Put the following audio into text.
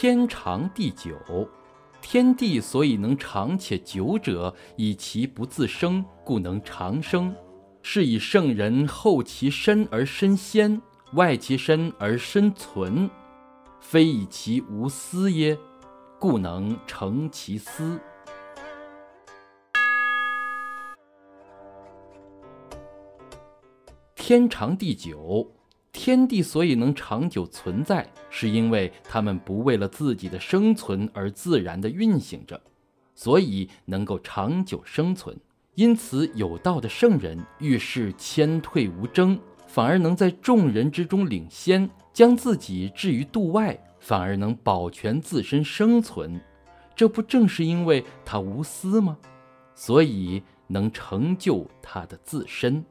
天长地久。天地所以能长且久者，以其不自生，故能长生。是以圣人后其身而身先，外其身而身存，非以其无私耶？故能成其私。天长地久，天地所以能长久存在，是因为他们不为了自己的生存而自然的运行着，所以能够长久生存。因此，有道的圣人遇事谦退无争，反而能在众人之中领先，将自己置于度外，反而能保全自身生存。这不正是因为他无私吗？所以能成就他的自身。